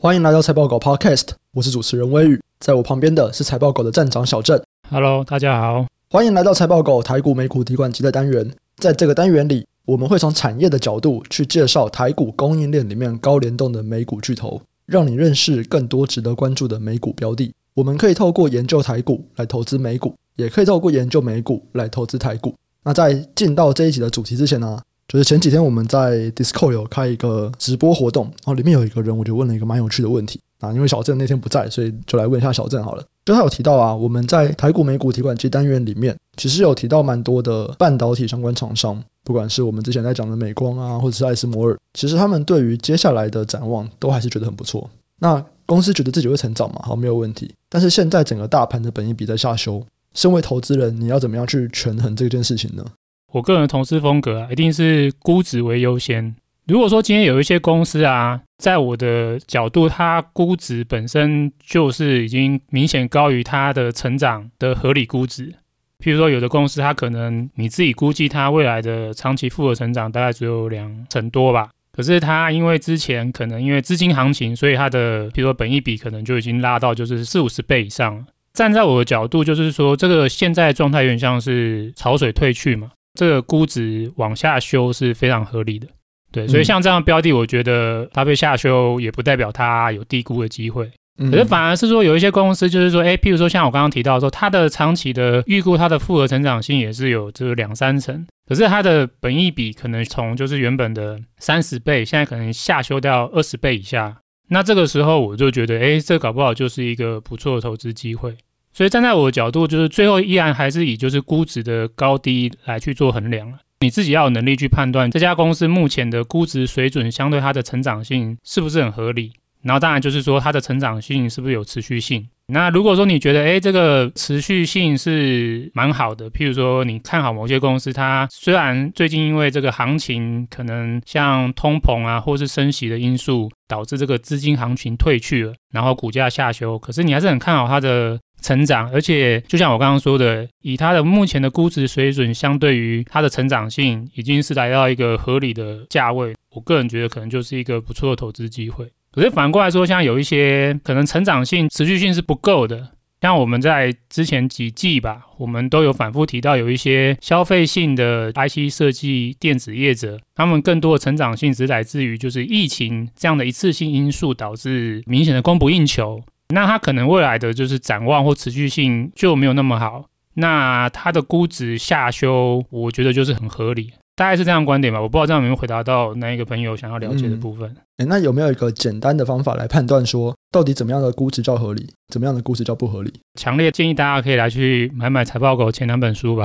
欢迎来到财报狗 Podcast，我是主持人微宇，在我旁边的是财报狗的站长小郑。Hello，大家好，欢迎来到财报狗台股美股提款机的单元。在这个单元里，我们会从产业的角度去介绍台股供应链里面高联动的美股巨头，让你认识更多值得关注的美股标的。我们可以透过研究台股来投资美股，也可以透过研究美股来投资台股。那在进到这一集的主题之前呢，就是前几天我们在 Discord 有开一个直播活动，然后里面有一个人，我就问了一个蛮有趣的问题啊，因为小郑那天不在，所以就来问一下小郑好了。就他有提到啊，我们在台股美股提款机单元里面，其实有提到蛮多的半导体相关厂商，不管是我们之前在讲的美光啊，或者是艾斯摩尔，其实他们对于接下来的展望都还是觉得很不错。那公司觉得自己会成长嘛？好，没有问题。但是现在整个大盘的本益比在下修，身为投资人，你要怎么样去权衡这件事情呢？我个人的投资风格啊，一定是估值为优先。如果说今天有一些公司啊，在我的角度，它估值本身就是已经明显高于它的成长的合理估值。譬如说，有的公司它可能你自己估计它未来的长期复合成长大概只有两成多吧。可是它因为之前可能因为资金行情，所以它的比如说本益比可能就已经拉到就是四五十倍以上。站在我的角度，就是说这个现在状态有点像是潮水退去嘛，这个估值往下修是非常合理的。对，所以像这样的标的，我觉得它被下修也不代表它有低估的机会。可是反而是说有一些公司，就是说，哎，譬如说像我刚刚提到说，它的长期的预估，它的复合成长性也是有这个两三成，可是它的本益比可能从就是原本的三十倍，现在可能下修到二十倍以下。那这个时候我就觉得，哎，这搞不好就是一个不错的投资机会。所以站在我的角度，就是最后依然还是以就是估值的高低来去做衡量。你自己要有能力去判断这家公司目前的估值水准相对它的成长性是不是很合理。然后当然就是说它的成长性是不是有持续性？那如果说你觉得诶这个持续性是蛮好的，譬如说你看好某些公司，它虽然最近因为这个行情可能像通膨啊或是升息的因素导致这个资金行情退去了，然后股价下修，可是你还是很看好它的成长，而且就像我刚刚说的，以它的目前的估值水准，相对于它的成长性已经是来到一个合理的价位，我个人觉得可能就是一个不错的投资机会。可是反过来说，像有一些可能成长性、持续性是不够的，像我们在之前几季吧，我们都有反复提到，有一些消费性的 IC 设计电子业者，他们更多的成长性只来自于就是疫情这样的一次性因素导致明显的供不应求，那它可能未来的就是展望或持续性就没有那么好，那它的估值下修，我觉得就是很合理。大概是这样的观点吧，我不知道这样有没有回答到那一个朋友想要了解的部分。嗯，诶，那有没有一个简单的方法来判断说，到底怎么样的估值叫合理，怎么样的估值叫不合理？强烈建议大家可以来去买买财报狗前两本书吧。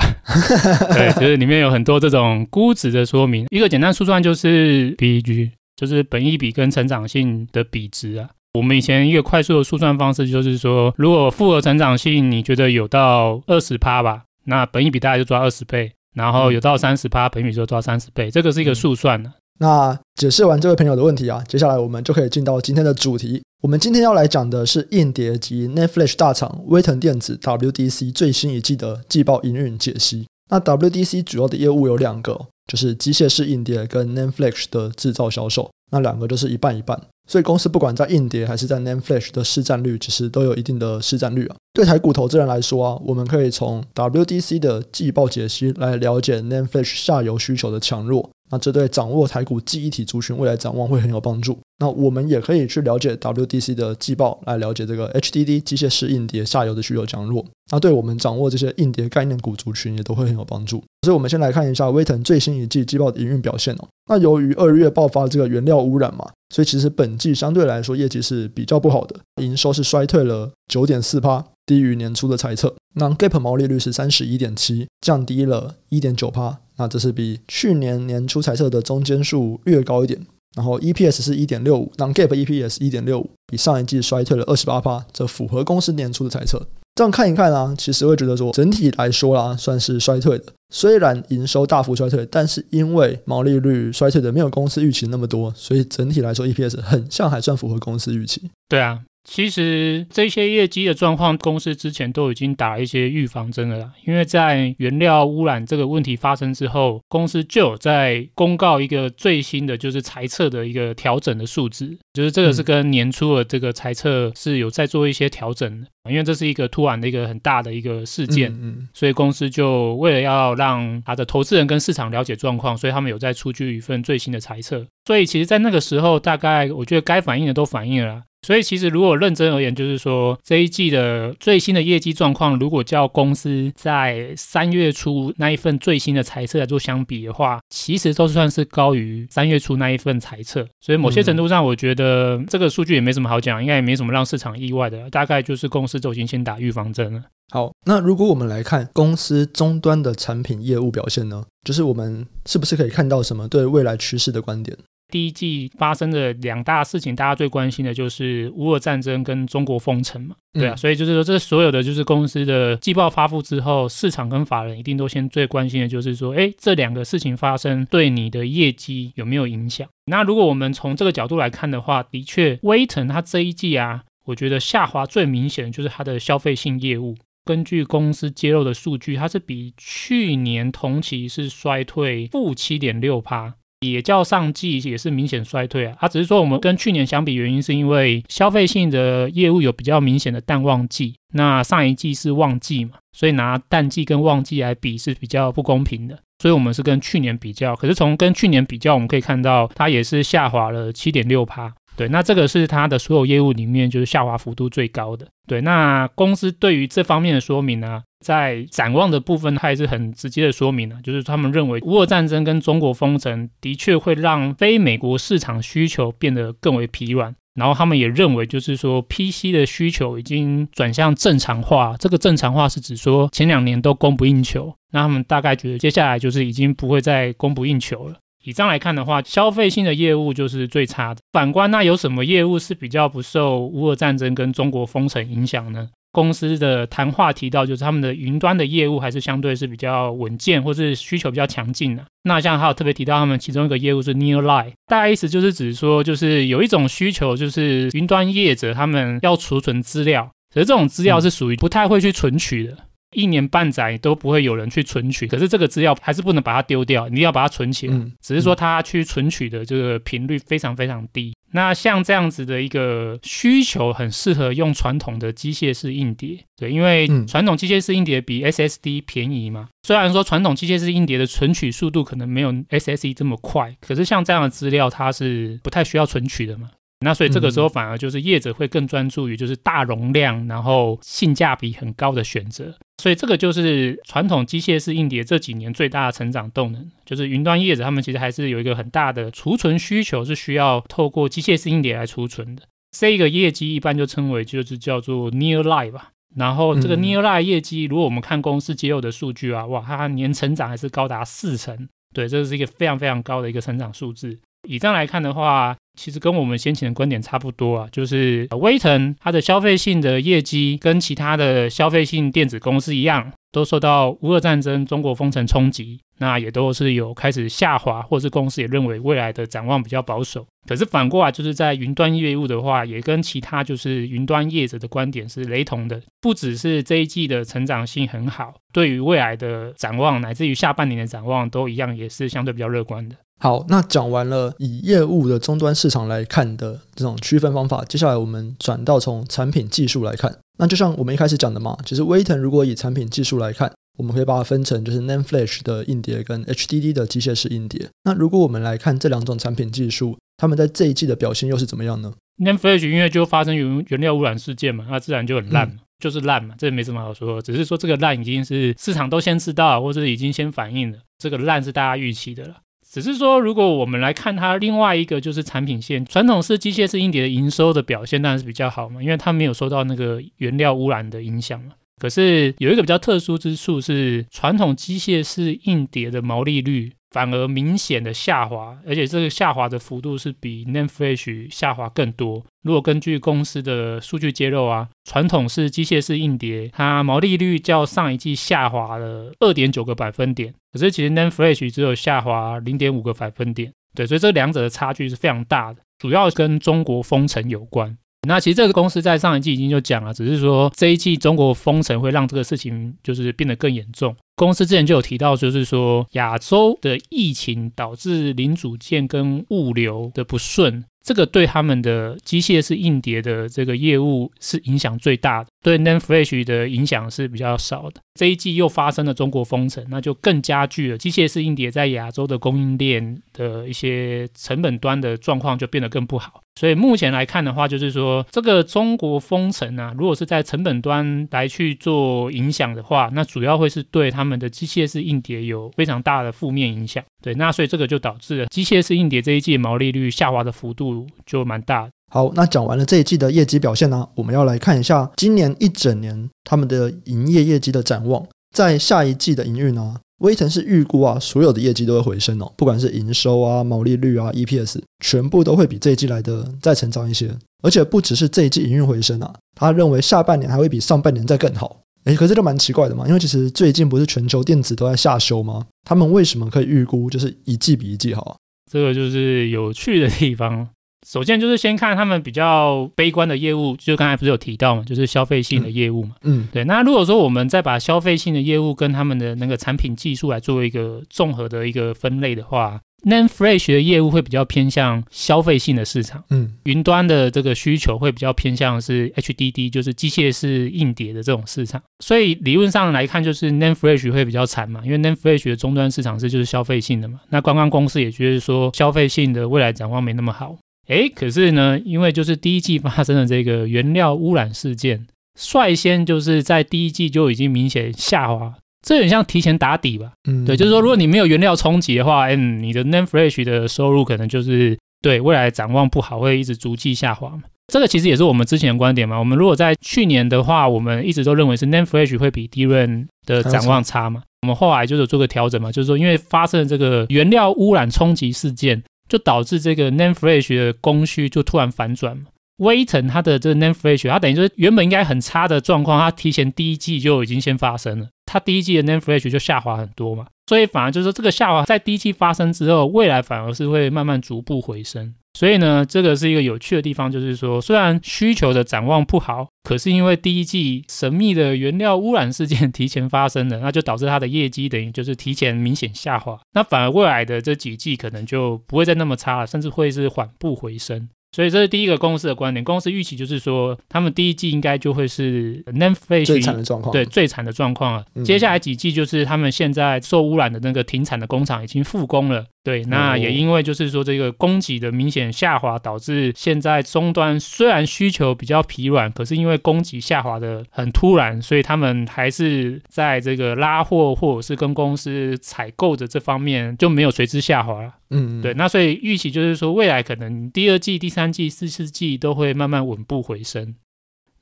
对，就是里面有很多这种估值的说明。一个简单速算就是 PEG，就是本益比跟成长性的比值啊。我们以前一个快速的速算方式就是说，如果复合成长性你觉得有到二十趴吧，那本益比大概就抓二十倍。然后有到三十趴，本益比就抓三十倍，这个是一个速算的。那解释完这位朋友的问题啊，接下来我们就可以进到今天的主题。我们今天要来讲的是硬碟及 Flash 大厂威腾电子 WDC 最新一季的季报营运解析。那 WDC 主要的业务有两个，就是机械式硬碟跟 Flash 的制造销售，那两个就是一半一半。所以公司不管在硬碟还是在 NAND Flash 的市占率，其实都有一定的市占率啊。对台股投资人来说啊，我们可以从 WDC 的季报解析来了解 NAND Flash 下游需求的强弱。那这对掌握台股记忆体族群未来展望会很有帮助。那我们也可以去了解 WDC 的季报，来了解这个 HDD 机械式硬碟下游的需求强弱。那对我们掌握这些硬碟概念股族群也都会很有帮助。所以，我们先来看一下威腾最新一季季报的营运表现哦。那由于二月爆发这个原料污染嘛，所以其实本季相对来说业绩是比较不好的，营收是衰退了九点四趴，低于年初的猜测。那 Gap 毛利率是三十一点七，降低了一点九趴。那这是比去年年初猜测的中间数略高一点。然后 EPS 是一点六五，那 Gap EPS 一点六五，比上一季衰退了二十八趴，这符合公司年初的猜测。这样看一看啊，其实会觉得说，整体来说啦，算是衰退的。虽然营收大幅衰退，但是因为毛利率衰退的没有公司预期那么多，所以整体来说 EPS 很像还算符合公司预期。对啊，其实这些业绩的状况，公司之前都已经打了一些预防针了啦。因为在原料污染这个问题发生之后，公司就有在公告一个最新的就是裁测的一个调整的数字，就是这个是跟年初的这个裁测是有在做一些调整的。因为这是一个突然的一个很大的一个事件，嗯嗯，所以公司就为了要让他的投资人跟市场了解状况，所以他们有在出具一份最新的猜测。所以其实，在那个时候，大概我觉得该反映的都反映了啦。所以其实如果认真而言，就是说这一季的最新的业绩状况，如果叫公司在三月初那一份最新的财测来做相比的话，其实都算是高于三月初那一份财测。所以某些程度上，我觉得这个数据也没什么好讲，应该也没什么让市场意外的，大概就是公司都已经先打预防针了。好，那如果我们来看公司终端的产品业务表现呢，就是我们是不是可以看到什么对未来趋势的观点？第一季发生的两大事情，大家最关心的就是乌俄战争跟中国封城嘛，对啊，嗯、所以就是说，这所有的就是公司的季报发布之后，市场跟法人一定都先最关心的就是说，哎，这两个事情发生对你的业绩有没有影响？那如果我们从这个角度来看的话，的确，威腾它这一季啊，我觉得下滑最明显的就是它的消费性业务。根据公司揭露的数据，它是比去年同期是衰退负七点六趴。也叫上季也是明显衰退啊，它只是说我们跟去年相比，原因是因为消费性的业务有比较明显的淡旺季，那上一季是旺季嘛，所以拿淡季跟旺季来比是比较不公平的，所以我们是跟去年比较，可是从跟去年比较，我们可以看到它也是下滑了七点六趴。对，那这个是它的所有业务里面就是下滑幅度最高的。对，那公司对于这方面的说明呢，在展望的部分，它也是很直接的说明了，就是他们认为乌俄战争跟中国封城的确会让非美国市场需求变得更为疲软。然后他们也认为，就是说 PC 的需求已经转向正常化。这个正常化是指说前两年都供不应求，那他们大概觉得接下来就是已经不会再供不应求了。以上来看的话，消费性的业务就是最差的。反观，那有什么业务是比较不受乌俄战争跟中国封城影响呢？公司的谈话提到，就是他们的云端的业务还是相对是比较稳健，或是需求比较强劲的。那像还有特别提到，他们其中一个业务是 Nearline，大概意思就是指说，就是有一种需求，就是云端业者他们要储存资料，可是这种资料是属于不太会去存取的。一年半载都不会有人去存取，可是这个资料还是不能把它丢掉，你要把它存起来。嗯、只是说它去存取的这个频率非常非常低。那像这样子的一个需求，很适合用传统的机械式硬碟，对，因为传统机械式硬碟比 SSD 便宜嘛。虽然说传统机械式硬碟的存取速度可能没有 SSD 这么快，可是像这样的资料，它是不太需要存取的嘛。那所以这个时候反而就是业者会更专注于就是大容量，然后性价比很高的选择。所以这个就是传统机械式硬碟这几年最大的成长动能，就是云端业者他们其实还是有一个很大的储存需求，是需要透过机械式硬碟来储存的。这个业绩一般就称为就是叫做 near life 吧。然后这个 near life 业绩，如果我们看公司揭露的数据啊，哇，它年成长还是高达四成，对，这是一个非常非常高的一个成长数字。以这样来看的话，其实跟我们先前的观点差不多啊，就是威腾它的消费性的业绩跟其他的消费性电子公司一样，都受到乌俄战争、中国封城冲击，那也都是有开始下滑，或是公司也认为未来的展望比较保守。可是反过来，就是在云端业务的话，也跟其他就是云端业者的观点是雷同的，不只是这一季的成长性很好，对于未来的展望乃至于下半年的展望都一样，也是相对比较乐观的。好，那讲完了以业务的终端市场来看的这种区分方法，接下来我们转到从产品技术来看。那就像我们一开始讲的嘛，其实威腾如果以产品技术来看，我们可以把它分成就是 NAND Flash 的硬碟跟 HDD 的机械式硬碟。那如果我们来看这两种产品技术，他们在这一季的表现又是怎么样呢？NAND Flash 因为就发生原原料污染事件嘛，那自然就很烂嘛，嗯、就是烂嘛，这没什么好说，只是说这个烂已经是市场都先知道，或者已经先反映了，这个烂是大家预期的了。只是说，如果我们来看它另外一个就是产品线，传统式机械式硬碟的营收的表现当然是比较好嘛，因为它没有受到那个原料污染的影响嘛。可是有一个比较特殊之处是，传统机械式硬碟的毛利率反而明显的下滑，而且这个下滑的幅度是比 NAND Flash 下滑更多。如果根据公司的数据揭露啊，传统式机械式硬碟它毛利率较上一季下滑了二点九个百分点，可是其实 NAND Flash 只有下滑零点五个百分点。对，所以这两者的差距是非常大的，主要跟中国封城有关。那其实这个公司在上一季已经就讲了，只是说这一季中国封城会让这个事情就是变得更严重。公司之前就有提到，就是说亚洲的疫情导致零组件跟物流的不顺。这个对他们的机械式硬碟的这个业务是影响最大的，对 NAND Flash 的影响是比较少的。这一季又发生了中国封城，那就更加剧了机械式硬碟在亚洲的供应链的一些成本端的状况就变得更不好。所以目前来看的话，就是说这个中国封城啊，如果是在成本端来去做影响的话，那主要会是对他们的机械式硬碟有非常大的负面影响。对，那所以这个就导致了机械式硬碟这一季毛利率下滑的幅度就蛮大。好，那讲完了这一季的业绩表现呢，我们要来看一下今年一整年他们的营业业绩的展望，在下一季的营运呢。威城是预估啊，所有的业绩都会回升哦，不管是营收啊、毛利率啊、EPS，全部都会比这一季来的再成长一些。而且不只是这一季营运回升啊，他认为下半年还会比上半年再更好。诶，可是这蛮奇怪的嘛，因为其实最近不是全球电子都在下修吗？他们为什么可以预估就是一季比一季好啊？这个就是有趣的地方。首先就是先看他们比较悲观的业务，就刚才不是有提到嘛，就是消费性的业务嘛。嗯，对。那如果说我们再把消费性的业务跟他们的那个产品技术来做一个综合的一个分类的话 Name Flash 的业务会比较偏向消费性的市场。嗯，云端的这个需求会比较偏向是 HDD，就是机械式硬碟的这种市场。所以理论上来看，就是 Name Flash 会比较惨嘛，因为 Name Flash 的终端市场是就是消费性的嘛。那观光公司也觉得说消费性的未来展望没那么好。哎，可是呢，因为就是第一季发生的这个原料污染事件，率先就是在第一季就已经明显下滑，这很像提前打底吧？嗯，对，就是说，如果你没有原料冲击的话，嗯，你的 Name Fresh 的收入可能就是对未来展望不好，会一直逐季下滑嘛。这个其实也是我们之前的观点嘛。我们如果在去年的话，我们一直都认为是 Name Fresh 会比 d r a n 的展望差嘛。我们后来就是做个调整嘛，就是说，因为发生了这个原料污染冲击事件。就导致这个 name Flash 的供需就突然反转嘛。威腾它的这个 name Flash，它等于说原本应该很差的状况，它提前第一季就已经先发生了，它第一季的 name Flash 就下滑很多嘛。所以反而就是说这个下滑在第一季发生之后，未来反而是会慢慢逐步回升。所以呢，这个是一个有趣的地方，就是说，虽然需求的展望不好，可是因为第一季神秘的原料污染事件提前发生了，那就导致它的业绩等于就是提前明显下滑。那反而未来的这几季可能就不会再那么差了，甚至会是缓步回升。所以这是第一个公司的观点，公司预期就是说，他们第一季应该就会是 Flash 最惨的状况，对，最惨的状况了。嗯、接下来几季就是他们现在受污染的那个停产的工厂已经复工了。对，那也因为就是说这个供给的明显下滑，导致现在终端虽然需求比较疲软，可是因为供给下滑的很突然，所以他们还是在这个拉货或者是跟公司采购的这方面就没有随之下滑了。嗯，对，那所以预期就是说未来可能第二季、第三季、第四季都会慢慢稳步回升。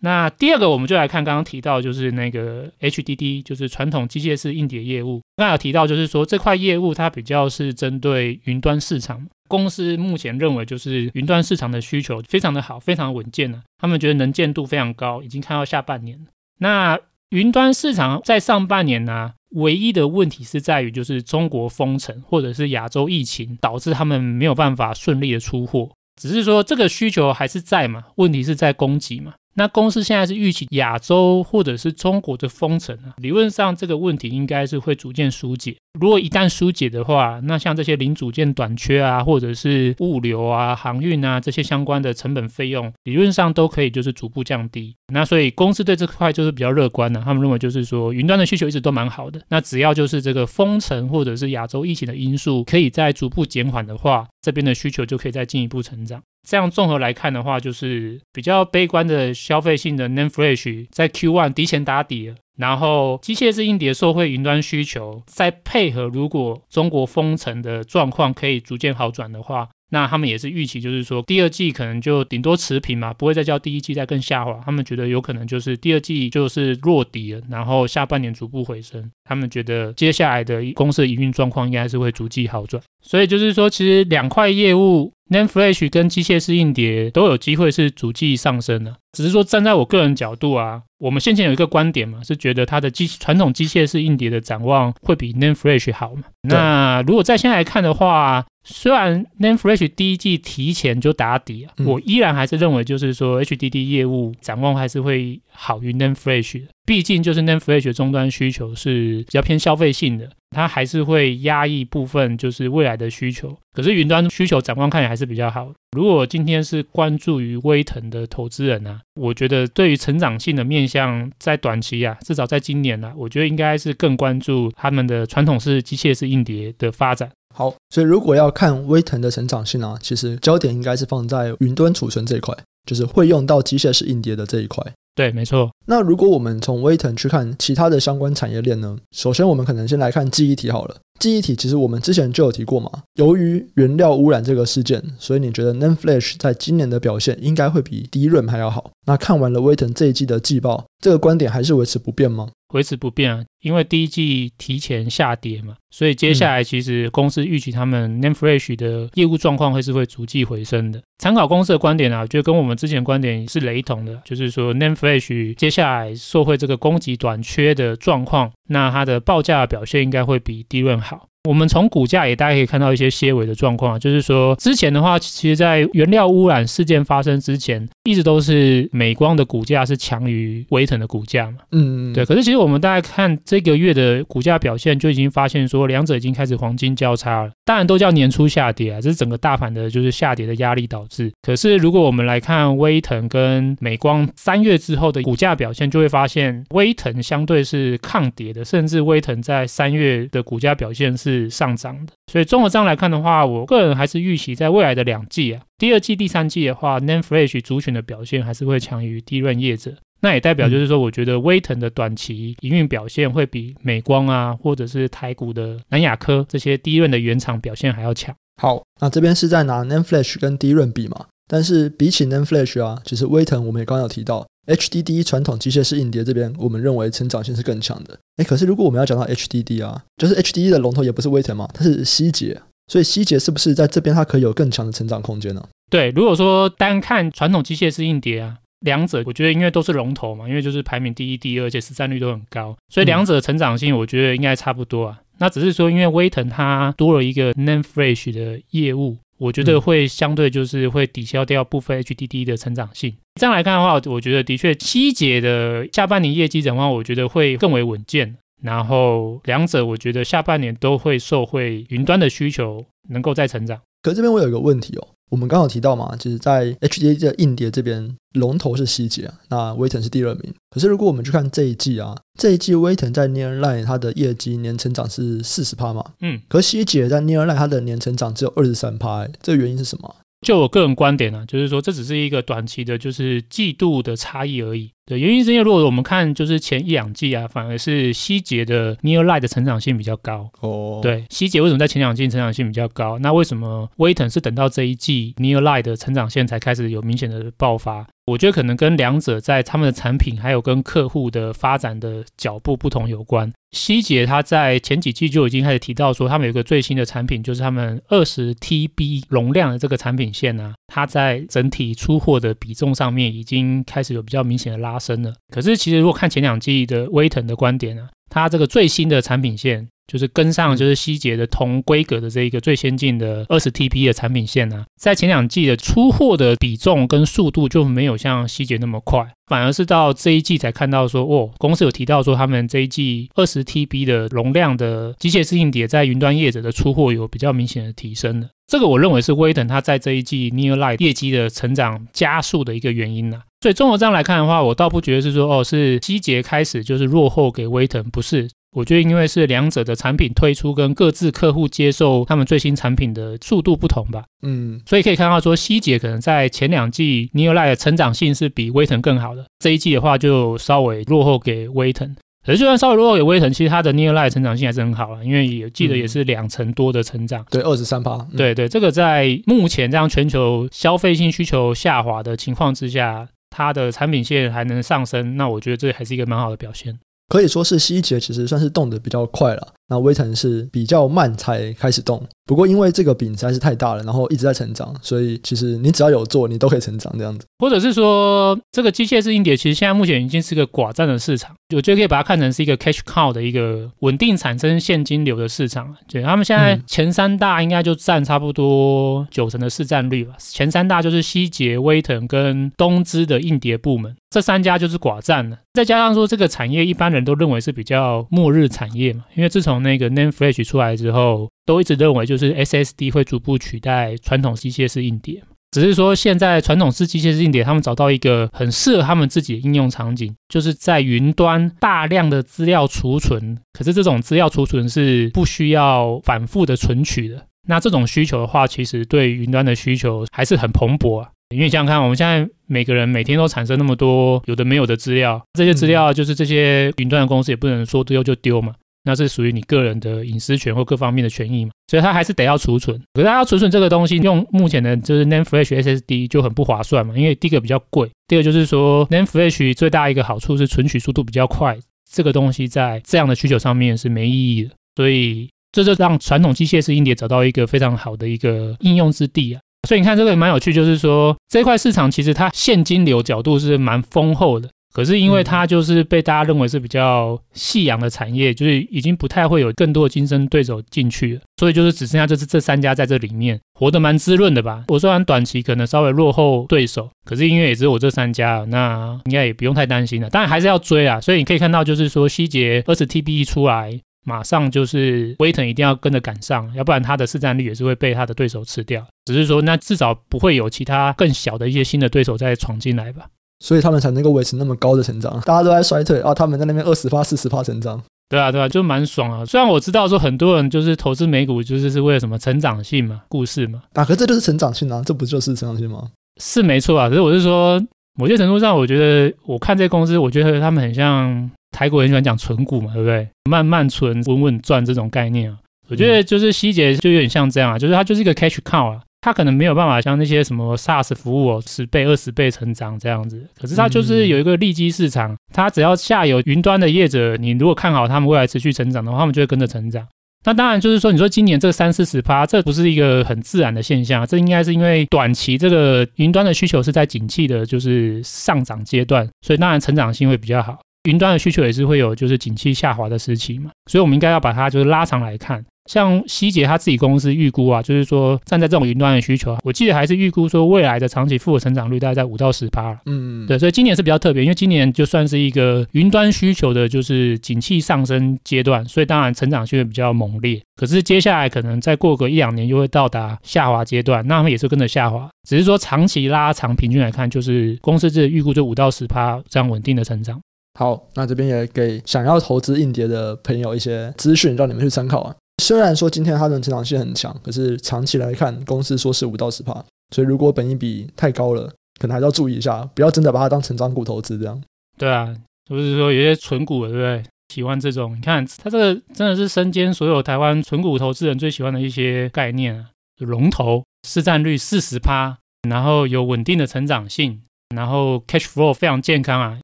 那第二个，我们就来看刚刚提到，就是那个 HDD，就是传统机械式硬碟业务。刚才有提到，就是说这块业务它比较是针对云端市场。公司目前认为，就是云端市场的需求非常的好，非常稳健了。他们觉得能见度非常高，已经看到下半年。那云端市场在上半年呢、唯一的问题是在于，就是中国封城或者是亚洲疫情导致他们没有办法顺利的出货。只是说这个需求还是在嘛，问题是在供给嘛。那公司现在是预期亚洲或者是中国的封城啊，理论上这个问题应该是会逐渐疏解。如果一旦疏解的话，那像这些零组件短缺啊，或者是物流啊、航运啊这些相关的成本费用，理论上都可以就是逐步降低。那所以公司对这块就是比较乐观的，他们认为就是说云端的需求一直都蛮好的。那只要就是这个封城或者是亚洲疫情的因素可以再逐步减缓的话，这边的需求就可以再进一步成长。这样综合来看的话，就是比较悲观的消费性的 Name Flash 在 Q1 提前打底了，然后机械式硬碟受惠云端需求，再配合如果中国封城的状况可以逐渐好转的话。那他们也是预期，就是说第二季可能就顶多持平嘛，不会再叫第一季再更下滑。他们觉得有可能就是第二季就是落底了，然后下半年逐步回升。他们觉得接下来的公司的营运状况应该是会逐季好转。所以就是说，其实两块业务 NAND Flash 跟机械式硬碟都有机会是主计上升的。只是说站在我个人角度啊，我们先前有一个观点嘛，是觉得它的机传统机械式硬碟的展望会比 NAND Flash 好嘛。那如果在现在来看的话，虽然 NAND Flash 第一季提前就打底啊，我依然还是认为就是说 HDD 业务展望还是会好于 NAND Flash 的。毕竟就是 NAND Flash 终端需求是比较偏消费性的，它还是会压抑部分就是未来的需求。可是云端需求展望看起来还是比较好。如果今天是关注于威腾的投资人啊，我觉得对于成长性的面向，在短期啊，至少在今年啊，我觉得应该是更关注他们的传统式机械式硬碟的发展。好，所以如果要看威腾的成长性啊，其实焦点应该是放在云端储存这一块，就是会用到机械式硬碟的这一块。对，没错。那如果我们从威腾去看其他的相关产业链呢？首先，我们可能先来看记忆体好了。记忆体其实我们之前就有提过嘛。由于原料污染这个事件，所以你觉得 Nan Flash 在今年的表现应该会比 DRAM 还要好？那看完了威腾这一季的季报，这个观点还是维持不变吗？维持不变啊，因为第一季提前下跌嘛，所以接下来其实公司预期他们 NameFresh 的业务状况会是会逐季回升的。参考公司的观点啊，我觉得跟我们之前观点是雷同的，就是说 NameFresh 接下来受惠这个供给短缺的状况，那它的报价表现应该会比 DRAM 好。我们从股价也大家可以看到一些些微的状况，就是说之前的话，其实，在原料污染事件发生之前，一直都是美光的股价是强于威腾的股价嘛。嗯，对。可是其实我们大家看这个月的股价表现，就已经发现说，两者已经开始黄金交叉了。当然都叫年初下跌啊，这是整个大盘的就是下跌的压力导致。可是如果我们来看威腾跟美光三月之后的股价表现，就会发现威腾相对是抗跌的，甚至威腾在三月的股价表现是。是上涨的，所以综合上来看的话，我个人还是预期在未来的两季啊，第二季、第三季的话，Nanflash 族群的表现还是会强于低润业者。那也代表就是说，我觉得威腾的短期营运表现会比美光啊，或者是台股的南亚科这些低润的原厂表现还要强。好，那这边是在拿 Nanflash 跟低润比嘛？但是比起 Nanflash 啊，其实威腾我们也刚刚有提到。HDD 传统机械式硬碟这边，我们认为成长性是更强的。诶，可是如果我们要讲到 HDD 啊，就是 HDD 的龙头也不是威腾嘛，它是希捷，所以希捷是不是在这边它可以有更强的成长空间呢？对，如果说单看传统机械式硬碟啊，两者我觉得因为都是龙头嘛，因为就是排名第一、第二，而且市占率都很高，所以两者的成长性我觉得应该差不多啊。那只是说因为威腾它多了一个 NAND Flash 的业务。我觉得会相对就是会抵消掉部分 HDD 的成长性。这样来看的话，我觉得的确七节的下半年业绩展望，我觉得会更为稳健。然后两者我觉得下半年都会受惠云端的需求能够再成长。可这边我有一个问题哦。我们刚好提到嘛，就是在 HDA 的硬碟这边，龙头是希捷，那威腾是第二名。可是如果我们去看这一季啊，这一季威腾在 Nearline 它的业绩年成长是四十趴嘛，嗯，可是希捷在 Nearline 它的年成长只有二十三趴，这个原因是什么？就我个人观点呢、啊，就是说这只是一个短期的，就是季度的差异而已。对，原因是因为如果我们看就是前一两季啊，反而是希捷的 Nearline 的成长性比较高。哦，对，希捷为什么在前两季成长性比较高？那为什么威腾是等到这一季 Nearline 的成长线才开始有明显的爆发？我觉得可能跟两者在他们的产品还有跟客户的发展的脚步不同有关。希捷他在前几季就已经开始提到说，他们有一个最新的产品，就是他们二十 TB 容量的这个产品线呢、啊，它在整体出货的比重上面已经开始有比较明显的拉升了。可是其实如果看前两季的威腾的观点呢、啊，它这个最新的产品线。就是跟上，就是希捷的同规格的这一个最先进的二十 TB 的产品线呢、啊，在前两季的出货的比重跟速度就没有像希捷那么快，反而是到这一季才看到说，哦，公司有提到说他们这一季二十 TB 的容量的机械式硬碟在云端业者的出货有比较明显的提升的，这个我认为是威腾它在这一季 Nearline 业绩的成长加速的一个原因呢、啊。所以综合这样来看的话，我倒不觉得是说，哦，是希捷开始就是落后给威腾，不是。我觉得，因为是两者的产品推出跟各自客户接受他们最新产品的速度不同吧。嗯，所以可以看到说，希捷可能在前两季 Nearline 的成长性是比威腾更好的，这一季的话就稍微落后给威腾。可是就算稍微落后给威腾，其实它的 Nearline 成长性还是很好啊，因为也记得也是两成多的成长。嗯、对，二十三趴。对对，这个在目前这样全球消费性需求下滑的情况之下，它的产品线还能上升，那我觉得这还是一个蛮好的表现。可以说是希捷其实算是动得比较快了。那微腾是比较慢才开始动。不过因为这个饼实在是太大了，然后一直在成长，所以其实你只要有做，你都可以成长这样子。或者是说，这个机械式硬碟其实现在目前已经是个寡占的市场，我觉得可以把它看成是一个 cash cow 的一个稳定产生现金流的市场。对，他们现在前三大应该就占差不多九成的市占率吧。前三大就是希捷、威腾跟东芝的硬碟部门。这三家就是寡占了，再加上说这个产业一般人都认为是比较末日产业嘛，因为自从那个 Name Flash 出来之后，都一直认为就是 SSD 会逐步取代传统机械式硬碟，只是说现在传统式机械式硬碟他们找到一个很适合他们自己的应用场景，就是在云端大量的资料储存，可是这种资料储存是不需要反复的存取的，那这种需求的话，其实对云端的需求还是很蓬勃啊。因为想想看，我们现在每个人每天都产生那么多有的没有的资料，这些资料就是这些云端的公司也不能说丢就丢嘛，那是属于你个人的隐私权或各方面的权益嘛，所以它还是得要储存。可是它要储存这个东西，用目前的就是 NAND Flash SSD 就很不划算嘛，因为第一个比较贵，第二个就是说 NAND Flash 最大一个好处是存取速度比较快，这个东西在这样的需求上面是没意义的，所以这就让传统机械式硬碟找到一个非常好的一个应用之地啊。所以你看这个也蛮有趣，就是说这块市场其实它现金流角度是蛮丰厚的，可是因为它就是被大家认为是比较夕阳的产业，就是已经不太会有更多的竞争对手进去了，所以就是只剩下就是这三家在这里面活得蛮滋润的吧。我虽然短期可能稍微落后对手，可是因为也只有我这三家，那应该也不用太担心了。当然还是要追啊，所以你可以看到就是说希捷二十 TB 一出来。马上就是威腾一定要跟着赶上，要不然它的市占率也是会被它的对手吃掉。只是说，那至少不会有其他更小的一些新的对手再闯进来吧。所以他们才能够维持那么高的成长。大家都在衰退啊，他们在那边二十趴、四十趴成长。对啊，对啊，就蛮爽啊。虽然我知道说很多人就是投资美股就是是为了什么成长性嘛、故事嘛。啊，可是这就是成长性啊，这不就是成长性吗？是没错啊。可是我是说，某些程度上，我觉得我看这公司，我觉得他们很像。台股很喜欢讲存股嘛，对不对？慢慢存，稳稳赚这种概念啊。我觉得就是希捷就有点像这样啊，就是它就是一个 cash cow 啊，它可能没有办法像那些什么 SaaS 服务哦，十倍、二十倍成长这样子。可是它就是有一个利基市场，它只要下游云端的业者，你如果看好他们未来持续成长的话，他们就会跟着成长。那当然就是说，你说今年这三四十趴，这不是一个很自然的现象，这应该是因为短期这个云端的需求是在景气的，就是上涨阶段，所以当然成长性会比较好。云端的需求也是会有，就是景气下滑的时期嘛，所以我们应该要把它就是拉长来看。像希捷他自己公司预估啊，就是说站在这种云端的需求，我记得还是预估说未来的长期复合成长率大概在五到十趴。嗯，对，所以今年是比较特别，因为今年就算是一个云端需求的，就是景气上升阶段，所以当然成长性会比较猛烈。可是接下来可能再过个一两年又会到达下滑阶段，那他们也是跟着下滑，只是说长期拉长平均来看，就是公司这预估就五到十趴这样稳定的成长。好，那这边也给想要投资硬碟的朋友一些资讯，让你们去参考啊。虽然说今天它的成长性很强，可是长期来看，公司说是五到十趴，所以如果本益比太高了，可能还是要注意一下，不要真的把它当成长股投资这样。对啊，就是说有些纯股对不对？喜欢这种，你看它这个真的是身兼所有台湾纯股投资人最喜欢的一些概念啊，龙头市占率四十趴，然后有稳定的成长性，然后 cash flow 非常健康啊。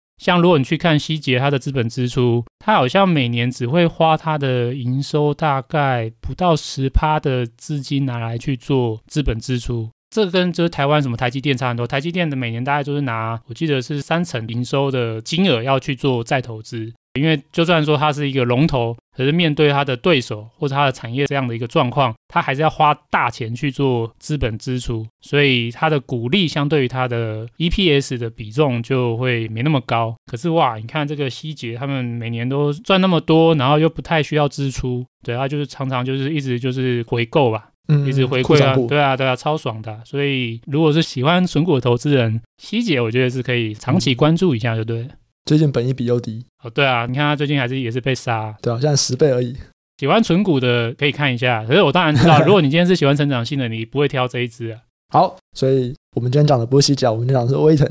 像如果你去看希捷，它的资本支出，它好像每年只会花它的营收大概不到十趴的资金拿来去做资本支出，这跟就是台湾什么台积电差很多。台积电的每年大概就是拿，我记得是三成营收的金额要去做再投资。因为就算说它是一个龙头，可是面对它的对手或者它的产业这样的一个状况，它还是要花大钱去做资本支出，所以它的股利相对于它的 EPS 的比重就会没那么高。可是哇，你看这个希捷，他们每年都赚那么多，然后又不太需要支出，对啊，就是常常就是一直就是回购吧，嗯，一直回馈啊，对啊，对啊，超爽的。所以如果是喜欢纯股的投资人，希捷我觉得是可以长期关注一下，就对。嗯最近本益比又低哦，对啊，你看他最近还是也是被杀，对啊，现在十倍而已。喜欢存股的可以看一下，可是我当然知道，如果你今天是喜欢成长性的，你不会挑这一只啊。好，所以我们今天讲的不是西甲，我们讲的是威腾。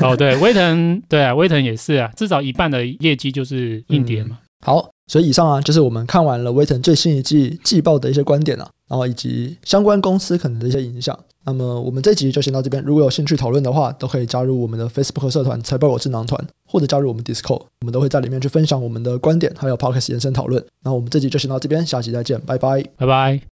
哦，对，威腾，对啊，威腾也是啊，至少一半的业绩就是硬碟嘛。嗯。好，所以以上啊，就是我们看完了威腾最新一季季报的一些观点啊，然后以及相关公司可能的一些影响。那么我们这集就先到这边，如果有兴趣讨论的话，都可以加入我们的 Facebook 社团“财报狗智囊团”，或者加入我们 Discord，我们都会在里面去分享我们的观点，还有 Podcast 延伸讨论。那我们这集就先到这边，下期再见，拜拜，拜拜。